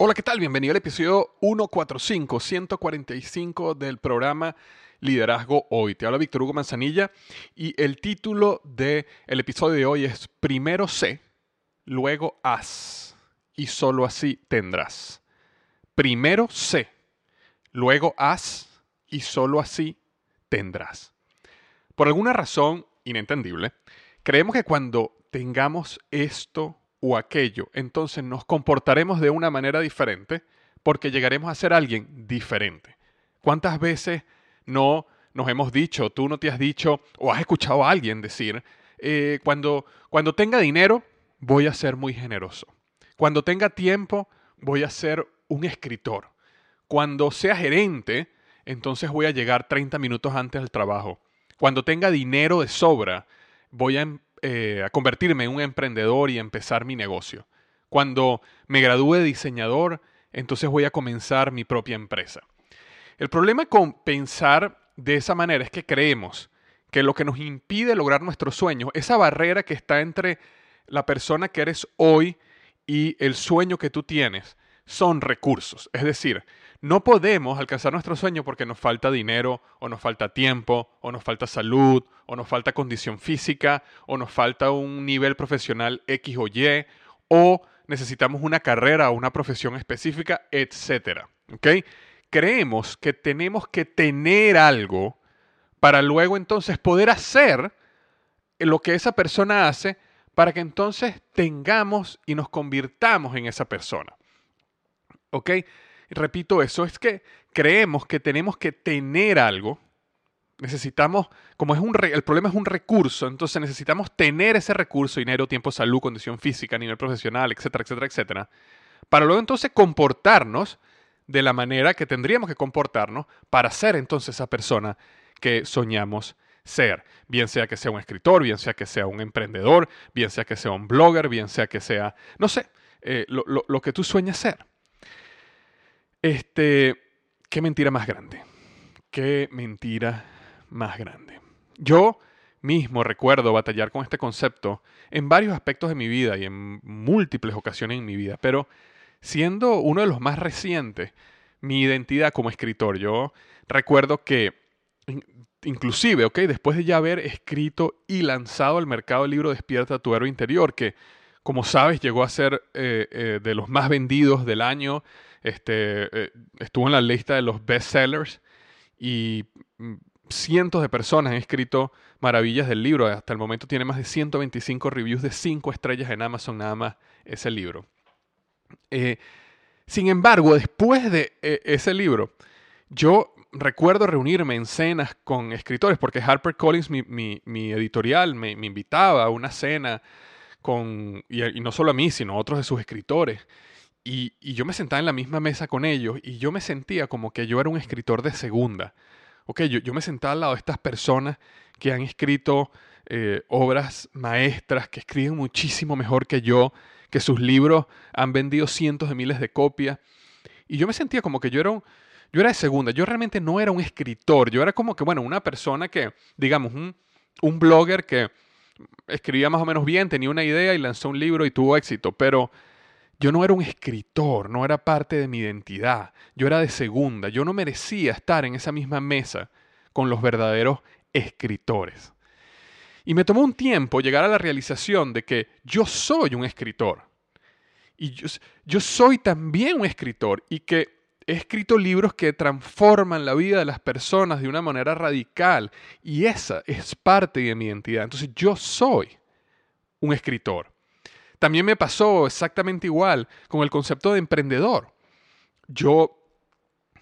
Hola, ¿qué tal? Bienvenido al episodio 145, 145 del programa Liderazgo Hoy. Te habla Víctor Hugo Manzanilla y el título del episodio de hoy es Primero sé, luego haz y solo así tendrás. Primero sé, luego haz y solo así tendrás. Por alguna razón inentendible, creemos que cuando tengamos esto o aquello, entonces nos comportaremos de una manera diferente porque llegaremos a ser alguien diferente. ¿Cuántas veces no nos hemos dicho, tú no te has dicho o has escuchado a alguien decir, eh, cuando, cuando tenga dinero voy a ser muy generoso. Cuando tenga tiempo voy a ser un escritor. Cuando sea gerente, entonces voy a llegar 30 minutos antes del trabajo. Cuando tenga dinero de sobra, voy a em, eh, a convertirme en un emprendedor y empezar mi negocio. Cuando me gradúe de diseñador, entonces voy a comenzar mi propia empresa. El problema con pensar de esa manera es que creemos que lo que nos impide lograr nuestros sueños, esa barrera que está entre la persona que eres hoy y el sueño que tú tienes, son recursos. Es decir, no podemos alcanzar nuestro sueño porque nos falta dinero, o nos falta tiempo, o nos falta salud, o nos falta condición física, o nos falta un nivel profesional X o Y, o necesitamos una carrera o una profesión específica, etc. Creemos que tenemos que tener algo para luego entonces poder hacer lo que esa persona hace para que entonces tengamos y nos convirtamos en esa persona. ¿Ok? Repito eso, es que creemos que tenemos que tener algo, necesitamos, como es un, el problema es un recurso, entonces necesitamos tener ese recurso, dinero, tiempo, salud, condición física, nivel profesional, etcétera, etcétera, etcétera, para luego entonces comportarnos de la manera que tendríamos que comportarnos para ser entonces esa persona que soñamos ser, bien sea que sea un escritor, bien sea que sea un emprendedor, bien sea que sea un blogger, bien sea que sea, no sé, eh, lo, lo que tú sueñas ser. Este, qué mentira más grande. Qué mentira más grande. Yo mismo recuerdo batallar con este concepto en varios aspectos de mi vida y en múltiples ocasiones en mi vida, pero siendo uno de los más recientes, mi identidad como escritor, yo recuerdo que inclusive, ok, después de ya haber escrito y lanzado al mercado el libro Despierta tu héroe interior, que como sabes llegó a ser eh, eh, de los más vendidos del año, este, eh, estuvo en la lista de los bestsellers y mm, cientos de personas han escrito maravillas del libro. Hasta el momento tiene más de 125 reviews de 5 estrellas en Amazon nada más ese libro. Eh, sin embargo, después de eh, ese libro, yo recuerdo reunirme en cenas con escritores, porque HarperCollins, mi, mi, editorial, me, invitaba a una cena con, y, no solo a mí, sino a otros de sus escritores. Y, yo me sentaba en la misma mesa con ellos y yo me sentía como que yo era un escritor de segunda. Ok, yo, yo me sentaba al lado de estas personas que han escrito eh, obras maestras, que escriben muchísimo mejor que yo, que sus libros han vendido cientos de miles de copias. Y yo me sentía como que yo era, yo era de segunda, yo realmente no era un escritor, yo era como que, bueno, una persona que, digamos, un, un blogger que escribía más o menos bien, tenía una idea y lanzó un libro y tuvo éxito, pero yo no era un escritor, no era parte de mi identidad, yo era de segunda, yo no merecía estar en esa misma mesa con los verdaderos escritores. Y me tomó un tiempo llegar a la realización de que yo soy un escritor. Y yo, yo soy también un escritor y que he escrito libros que transforman la vida de las personas de una manera radical y esa es parte de mi identidad. Entonces yo soy un escritor. También me pasó exactamente igual con el concepto de emprendedor. Yo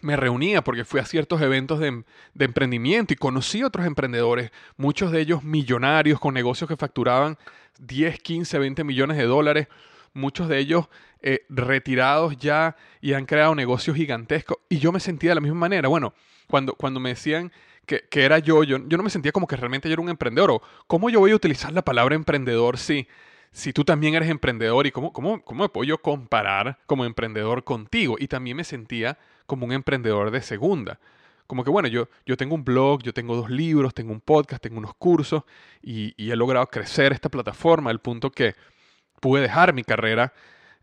me reunía porque fui a ciertos eventos de, emprendimiento y conocí otros emprendedores, muchos de ellos millonarios con negocios que facturaban 10, 15, 20 millones de dólares muchos de ellos eh, retirados ya y han creado negocios gigantescos. Y yo me sentía de la misma manera. Bueno, cuando, cuando me decían que, era yo, yo, no me sentía como que realmente yo era un emprendedor. Cómo yo voy a utilizar la palabra emprendedor si, si tú también eres emprendedor y cómo, cómo, cómo me puedo comparar como emprendedor contigo. Y también me sentía como un emprendedor de segunda como que bueno, yo, yo tengo un blog, yo tengo dos libros, tengo un podcast, tengo unos cursos y, y, he logrado crecer esta plataforma al punto que pude dejar mi carrera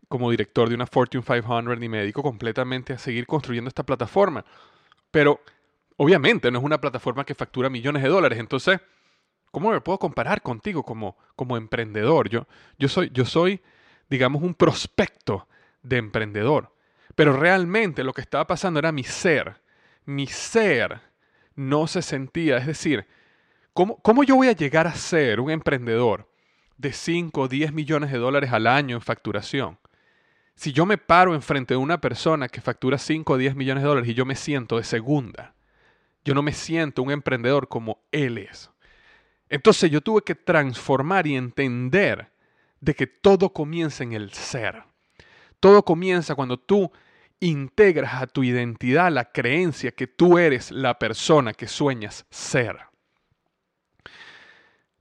como director de una Fortune 500 y me dedico completamente a seguir construyendo esta plataforma. Pero obviamente no es una plataforma que factura millones de dólares. Entonces, ¿cómo me puedo comparar contigo como, como emprendedor? Yo, yo, soy, yo soy, digamos, un prospecto de emprendedor. Pero realmente lo que estaba pasando era mi ser. Mi ser no se sentía. Es decir, ¿cómo, cómo yo voy a llegar a ser un emprendedor? de 5 o 10 millones de dólares al año en facturación. Si yo me paro enfrente de una persona que factura 5 o 10 millones de dólares y yo me siento de segunda, yo no me siento un emprendedor como él es. Entonces yo tuve que transformar y entender de que todo comienza en el ser. Todo comienza cuando tú integras a tu identidad la creencia que tú eres la persona que sueñas ser.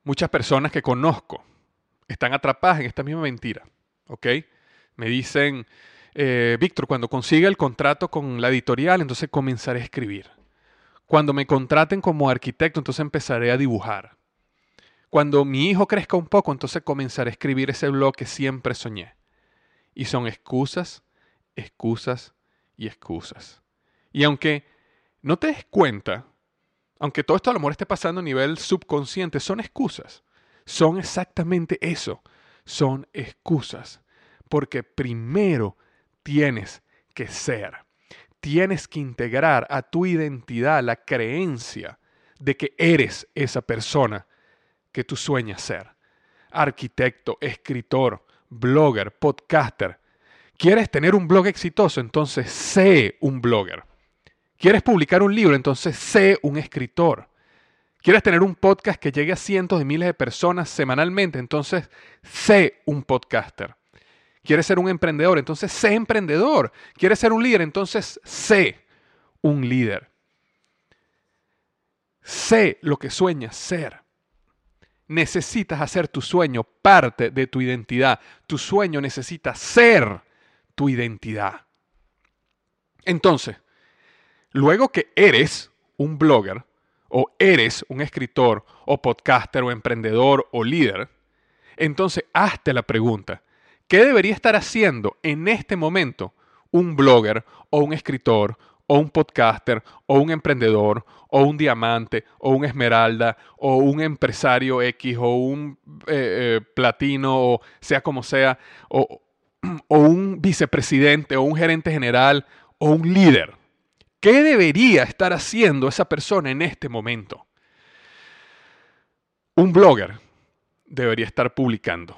Muchas personas que conozco están atrapadas en esta misma mentira. ¿Ok? Me dicen, eh, Víctor, cuando consiga el contrato con la editorial, entonces comenzaré a escribir. Cuando me contraten como arquitecto, entonces empezaré a dibujar. Cuando mi hijo crezca un poco, entonces comenzaré a escribir ese blog que siempre soñé. Y son excusas, excusas y excusas. Y aunque no te des cuenta, aunque todo esto a lo mejor esté pasando a nivel subconsciente, son excusas son exactamente eso, son excusas, porque primero tienes que ser, tienes que integrar a tu identidad la creencia de que eres esa persona que tú sueñas ser. Arquitecto, escritor, blogger, podcaster. ¿Quieres tener un blog exitoso? Entonces sé un blogger. ¿Quieres publicar un libro? Entonces sé un escritor. ¿Quieres tener un podcast que llegue a cientos de miles de personas semanalmente? Entonces, sé un podcaster. ¿Quieres ser un emprendedor? Entonces, sé emprendedor. ¿Quieres ser un líder? Entonces, sé un líder. Sé lo que sueñas ser. Necesitas hacer tu sueño parte de tu identidad. Tu sueño necesita ser tu identidad. Entonces, luego que eres un blogger, o eres un escritor o podcaster o emprendedor o líder, entonces hazte la pregunta, ¿qué debería estar haciendo en este momento un blogger o un escritor o un podcaster o un emprendedor o un diamante o un esmeralda o un empresario X o un eh, eh, platino o sea como sea o, o un vicepresidente o un gerente general o un líder? ¿Qué debería estar haciendo esa persona en este momento? Un blogger debería estar publicando.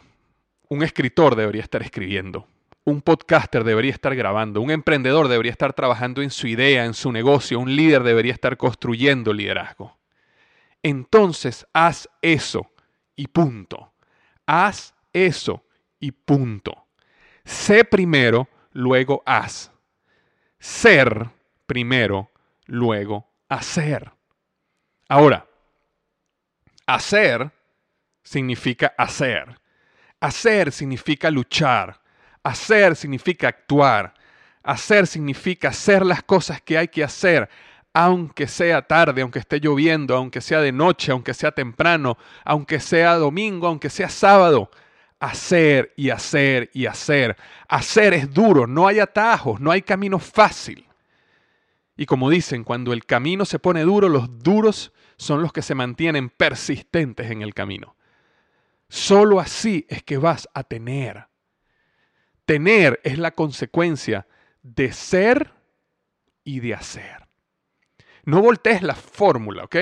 Un escritor debería estar escribiendo. Un podcaster debería estar grabando. Un emprendedor debería estar trabajando en su idea, en su negocio. Un líder debería estar construyendo liderazgo. Entonces haz eso y punto. Haz eso y punto. Sé primero, luego haz. Ser primero, luego hacer. Ahora, hacer significa hacer. Hacer significa luchar. Hacer significa actuar. Hacer significa hacer las cosas que hay que hacer, aunque sea tarde, aunque esté lloviendo, aunque sea de noche, aunque sea temprano, aunque sea domingo, aunque sea sábado. Hacer y hacer y hacer. Hacer es duro, no hay atajos, no hay camino fácil. Y como dicen, cuando el camino se pone duro, los duros son los que se mantienen persistentes en el camino. Solo así es que vas a tener. Tener es la consecuencia de ser y de hacer. No voltees la fórmula, ¿ok?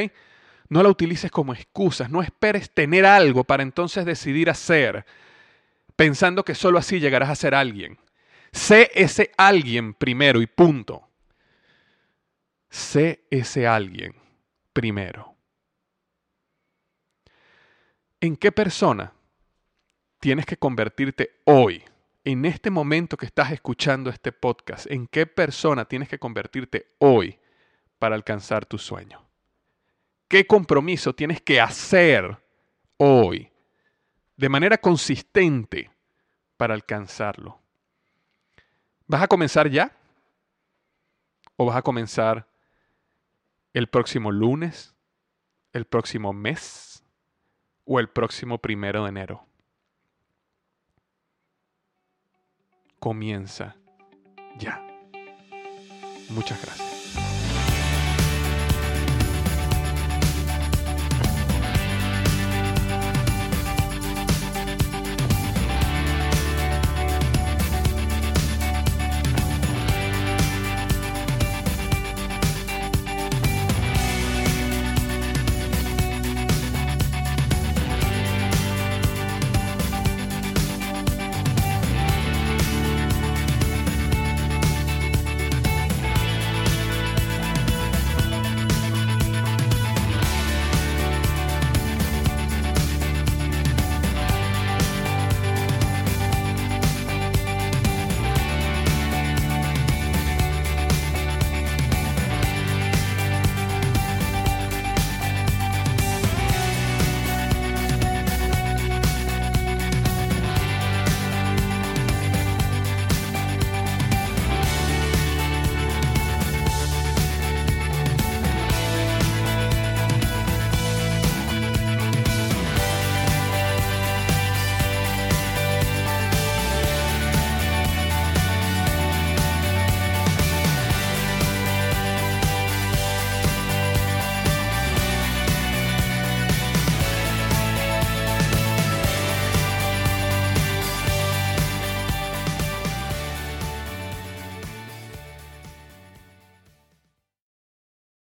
No la utilices como excusas, no esperes tener algo para entonces decidir hacer, pensando que solo así llegarás a ser alguien. Sé ese alguien primero y punto. Sé ese alguien primero. ¿En qué persona tienes que convertirte hoy, en este momento que estás escuchando este podcast? ¿En qué persona tienes que convertirte hoy para alcanzar tu sueño? ¿Qué compromiso tienes que hacer hoy de manera consistente para alcanzarlo? ¿Vas a comenzar ya? ¿O vas a comenzar el próximo lunes, el próximo mes o el próximo primero de enero. Comienza ya. Muchas gracias.